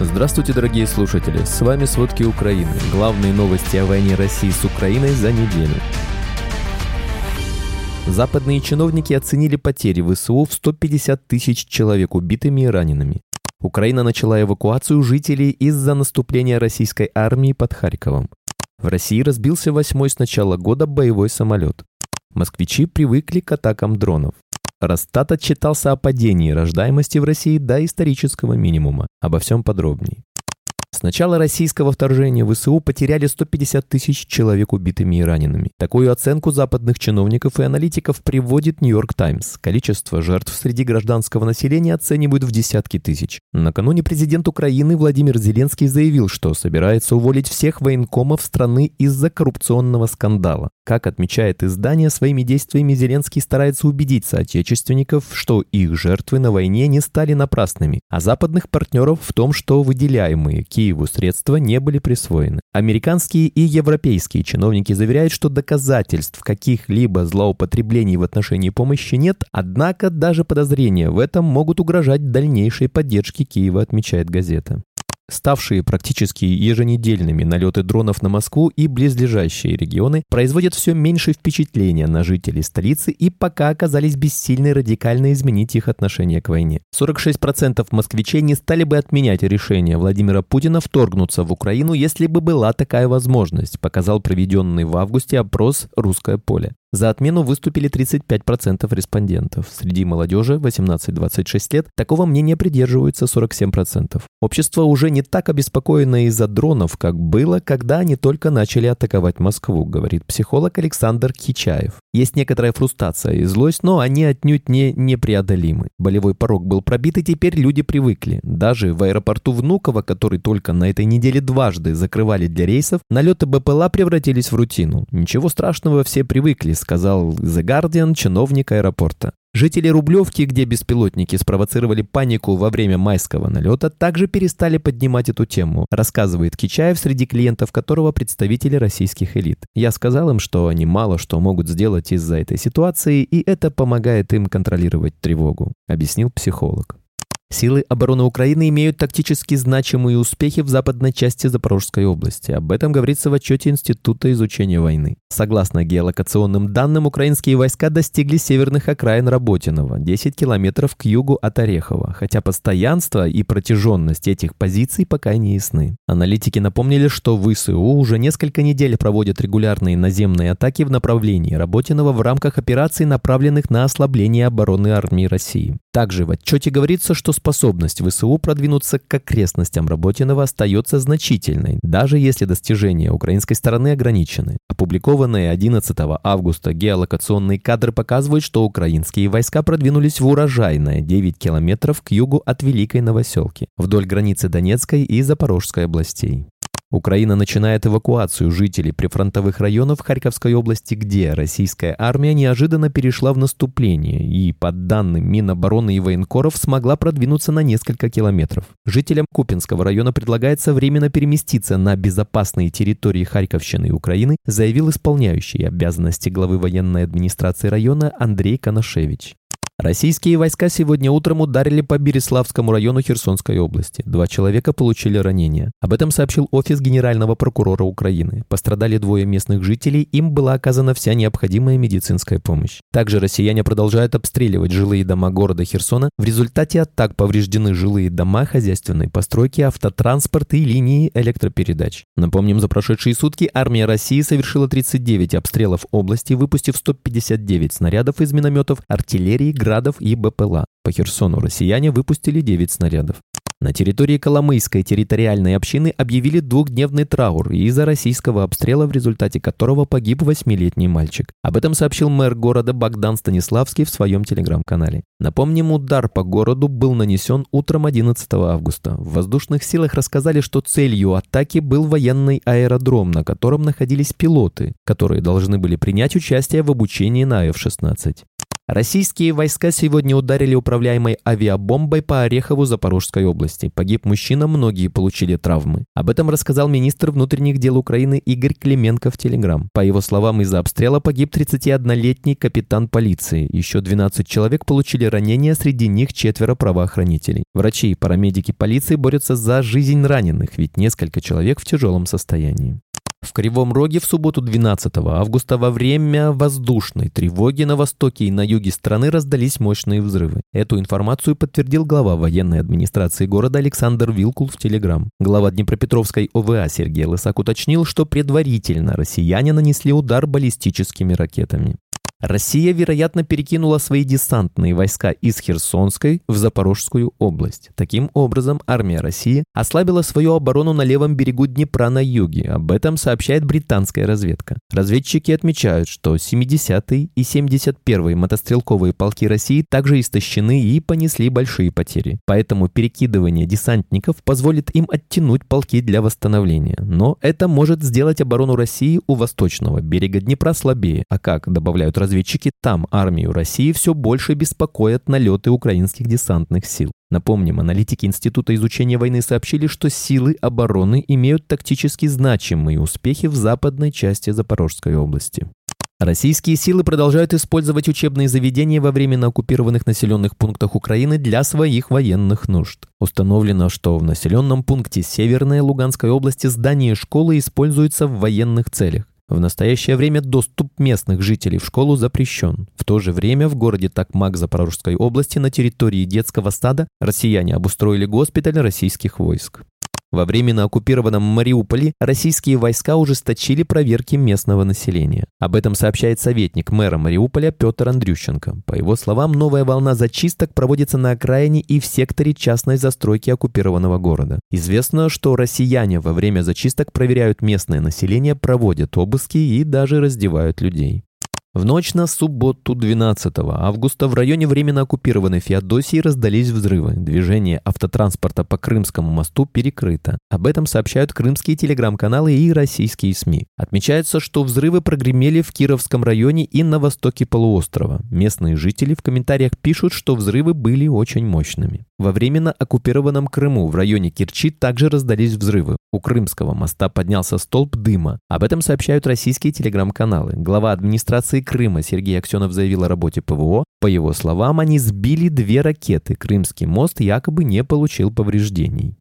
Здравствуйте, дорогие слушатели! С вами «Сводки Украины». Главные новости о войне России с Украиной за неделю. Западные чиновники оценили потери ВСУ в 150 тысяч человек убитыми и ранеными. Украина начала эвакуацию жителей из-за наступления российской армии под Харьковом. В России разбился восьмой с начала года боевой самолет. Москвичи привыкли к атакам дронов. Росстат отчитался о падении рождаемости в России до исторического минимума. Обо всем подробней. С начала российского вторжения в ВСУ потеряли 150 тысяч человек убитыми и ранеными. Такую оценку западных чиновников и аналитиков приводит Нью-Йорк Таймс. Количество жертв среди гражданского населения оценивают в десятки тысяч. Накануне президент Украины Владимир Зеленский заявил, что собирается уволить всех военкомов страны из-за коррупционного скандала. Как отмечает издание, своими действиями Зеленский старается убедить соотечественников, что их жертвы на войне не стали напрасными, а западных партнеров в том, что выделяемые Киев Киеву средства не были присвоены. Американские и европейские чиновники заверяют, что доказательств каких-либо злоупотреблений в отношении помощи нет, однако даже подозрения в этом могут угрожать дальнейшей поддержке Киева, отмечает газета. Ставшие практически еженедельными налеты дронов на Москву и близлежащие регионы производят все меньше впечатления на жителей столицы и пока оказались бессильны радикально изменить их отношение к войне. 46% москвичей не стали бы отменять решение Владимира Путина вторгнуться в Украину, если бы была такая возможность, показал проведенный в августе опрос «Русское поле». За отмену выступили 35% респондентов. Среди молодежи 18-26 лет такого мнения придерживаются 47%. Общество уже не так обеспокоено из-за дронов, как было, когда они только начали атаковать Москву, говорит психолог Александр Кичаев. Есть некоторая фрустрация и злость, но они отнюдь не непреодолимы. Болевой порог был пробит, и теперь люди привыкли. Даже в аэропорту Внуково, который только на этой неделе дважды закрывали для рейсов, налеты БПЛА превратились в рутину. Ничего страшного, все привыкли, сказал The Guardian чиновник аэропорта. Жители Рублевки, где беспилотники спровоцировали панику во время майского налета, также перестали поднимать эту тему, рассказывает Кичаев, среди клиентов которого представители российских элит. Я сказал им, что они мало что могут сделать из-за этой ситуации, и это помогает им контролировать тревогу, объяснил психолог. Силы обороны Украины имеют тактически значимые успехи в западной части Запорожской области. Об этом говорится в отчете Института изучения войны. Согласно геолокационным данным, украинские войска достигли северных окраин Работиного, 10 километров к югу от Орехова, хотя постоянство и протяженность этих позиций пока не ясны. Аналитики напомнили, что ВСУ уже несколько недель проводят регулярные наземные атаки в направлении Работиного в рамках операций, направленных на ослабление обороны армии России. Также в отчете говорится, что способность ВСУ продвинуться к окрестностям Работиного остается значительной, даже если достижения украинской стороны ограничены. Опубликованные 11 августа геолокационные кадры показывают, что украинские войска продвинулись в урожайное 9 километров к югу от Великой Новоселки, вдоль границы Донецкой и Запорожской областей. Украина начинает эвакуацию жителей прифронтовых районов Харьковской области, где российская армия неожиданно перешла в наступление и, по данным Минобороны и военкоров, смогла продвинуться на несколько километров. Жителям Купинского района предлагается временно переместиться на безопасные территории Харьковщины и Украины, заявил исполняющий обязанности главы военной администрации района Андрей Канашевич. Российские войска сегодня утром ударили по Береславскому району Херсонской области. Два человека получили ранения. Об этом сообщил офис генерального прокурора Украины. Пострадали двое местных жителей, им была оказана вся необходимая медицинская помощь. Также россияне продолжают обстреливать жилые дома города Херсона. В результате атак повреждены жилые дома, хозяйственные постройки, автотранспорт и линии электропередач. Напомним, за прошедшие сутки армия России совершила 39 обстрелов области, выпустив 159 снарядов из минометов, артиллерии, градов и БПЛА. По Херсону россияне выпустили 9 снарядов. На территории Коломейской территориальной общины объявили двухдневный траур из-за российского обстрела, в результате которого погиб восьмилетний мальчик. Об этом сообщил мэр города Богдан Станиславский в своем телеграм-канале. Напомним, удар по городу был нанесен утром 11 августа. В воздушных силах рассказали, что целью атаки был военный аэродром, на котором находились пилоты, которые должны были принять участие в обучении на F-16. Российские войска сегодня ударили управляемой авиабомбой по Орехову Запорожской области. Погиб мужчина, многие получили травмы. Об этом рассказал министр внутренних дел Украины Игорь Клименко в Телеграм. По его словам, из-за обстрела погиб 31-летний капитан полиции. Еще 12 человек получили ранения, среди них четверо правоохранителей. Врачи и парамедики полиции борются за жизнь раненых, ведь несколько человек в тяжелом состоянии. В Кривом Роге в субботу 12 августа во время воздушной тревоги на востоке и на юге страны раздались мощные взрывы. Эту информацию подтвердил глава военной администрации города Александр Вилкул в Телеграм. Глава Днепропетровской ОВА Сергей Лысак уточнил, что предварительно россияне нанесли удар баллистическими ракетами. Россия, вероятно, перекинула свои десантные войска из Херсонской в Запорожскую область. Таким образом, армия России ослабила свою оборону на левом берегу Днепра на юге. Об этом сообщает британская разведка. Разведчики отмечают, что 70-й и 71-й мотострелковые полки России также истощены и понесли большие потери. Поэтому перекидывание десантников позволит им оттянуть полки для восстановления. Но это может сделать оборону России у восточного берега Днепра слабее. А как добавляют разведчики, разведчики там армию России все больше беспокоят налеты украинских десантных сил. Напомним, аналитики Института изучения войны сообщили, что силы обороны имеют тактически значимые успехи в западной части Запорожской области. Российские силы продолжают использовать учебные заведения во временно оккупированных населенных пунктах Украины для своих военных нужд. Установлено, что в населенном пункте Северной Луганской области здание школы используется в военных целях. В настоящее время доступ местных жителей в школу запрещен. В то же время в городе Такмак Запорожской области на территории детского сада россияне обустроили госпиталь российских войск. Во временно оккупированном Мариуполе российские войска ужесточили проверки местного населения. Об этом сообщает советник мэра Мариуполя Петр Андрющенко. По его словам, новая волна зачисток проводится на окраине и в секторе частной застройки оккупированного города. Известно, что россияне во время зачисток проверяют местное население, проводят обыски и даже раздевают людей. В ночь на субботу 12 августа в районе временно оккупированной Феодосии раздались взрывы. Движение автотранспорта по Крымскому мосту перекрыто. Об этом сообщают крымские телеграм-каналы и российские СМИ. Отмечается, что взрывы прогремели в Кировском районе и на востоке полуострова. Местные жители в комментариях пишут, что взрывы были очень мощными. Во временно оккупированном Крыму в районе Керчи также раздались взрывы. У Крымского моста поднялся столб дыма. Об этом сообщают российские телеграм-каналы. Глава администрации Крыма Сергей Аксенов заявил о работе ПВО. По его словам, они сбили две ракеты. Крымский мост якобы не получил повреждений.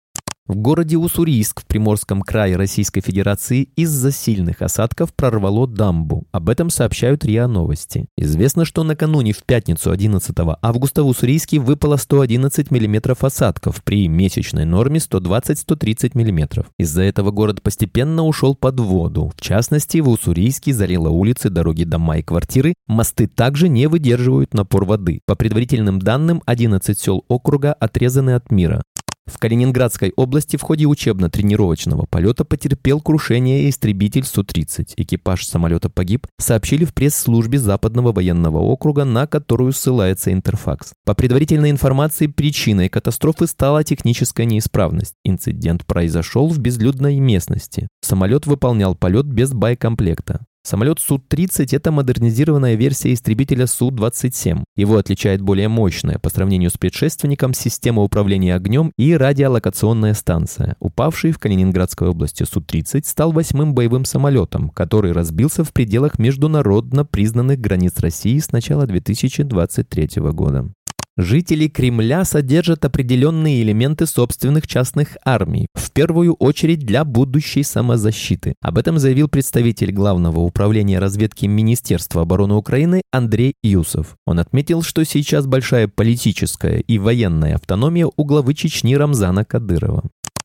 В городе Уссурийск в Приморском крае Российской Федерации из-за сильных осадков прорвало дамбу. Об этом сообщают РИА Новости. Известно, что накануне в пятницу 11 августа в Уссурийске выпало 111 мм осадков при месячной норме 120-130 мм. Из-за этого город постепенно ушел под воду. В частности, в Уссурийске залило улицы, дороги, дома и квартиры. Мосты также не выдерживают напор воды. По предварительным данным, 11 сел округа отрезаны от мира. В Калининградской области в ходе учебно-тренировочного полета потерпел крушение истребитель Су-30. Экипаж самолета погиб, сообщили в пресс-службе Западного военного округа, на которую ссылается Интерфакс. По предварительной информации, причиной катастрофы стала техническая неисправность. Инцидент произошел в безлюдной местности. Самолет выполнял полет без боекомплекта. Самолет Су-30 – это модернизированная версия истребителя Су-27. Его отличает более мощная по сравнению с предшественником система управления огнем и радиолокационная станция. Упавший в Калининградской области Су-30 стал восьмым боевым самолетом, который разбился в пределах международно признанных границ России с начала 2023 года. Жители Кремля содержат определенные элементы собственных частных армий, в первую очередь для будущей самозащиты. Об этом заявил представитель Главного управления разведки Министерства обороны Украины Андрей Юсов. Он отметил, что сейчас большая политическая и военная автономия у главы Чечни Рамзана Кадырова.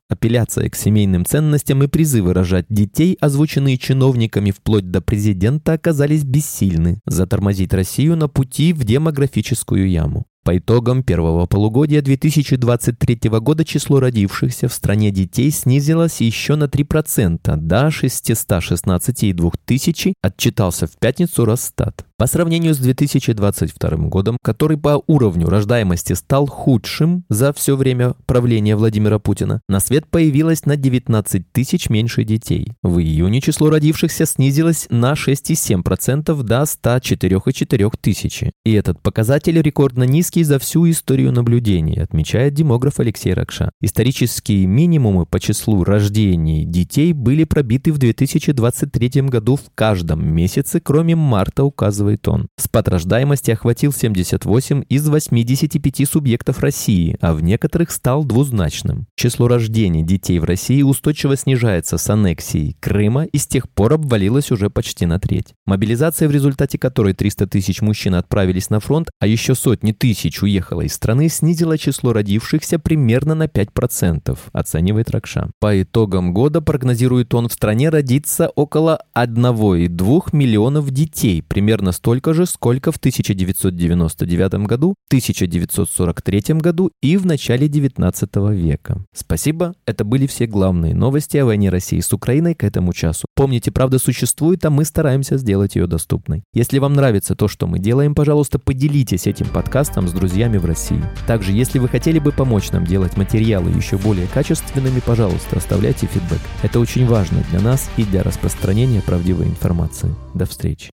Апелляция к семейным ценностям и призывы рожать детей, озвученные чиновниками вплоть до президента, оказались бессильны затормозить Россию на пути в демографическую яму. По итогам первого полугодия 2023 года число родившихся в стране детей снизилось еще на 3% до 616,2 тысячи, отчитался в пятницу Росстат. По сравнению с 2022 годом, который по уровню рождаемости стал худшим за все время правления Владимира Путина, на свет появилось на 19 тысяч меньше детей. В июне число родившихся снизилось на 6,7% до 104,4 тысячи. И этот показатель рекордно низкий за всю историю наблюдений, отмечает демограф Алексей Ракша. Исторические минимумы по числу рождений детей были пробиты в 2023 году в каждом месяце, кроме марта, указывает он. Спад рождаемости охватил 78 из 85 субъектов России, а в некоторых стал двузначным. Число рождений детей в России устойчиво снижается с аннексией Крыма и с тех пор обвалилось уже почти на треть. Мобилизация, в результате которой 300 тысяч мужчин отправились на фронт, а еще сотни тысяч уехало из страны, снизила число родившихся примерно на 5%, оценивает Ракша. По итогам года, прогнозирует он, в стране родится около 1,2 миллионов детей, примерно столько же, сколько в 1999 году, 1943 году и в начале 19 века. Спасибо, это были все главные новости о войне России с Украиной к этому часу. Помните, правда существует, а мы стараемся сделать ее доступной. Если вам нравится то, что мы делаем, пожалуйста, поделитесь этим подкастом с друзьями в России. Также, если вы хотели бы помочь нам делать материалы еще более качественными, пожалуйста, оставляйте фидбэк. Это очень важно для нас и для распространения правдивой информации. До встречи.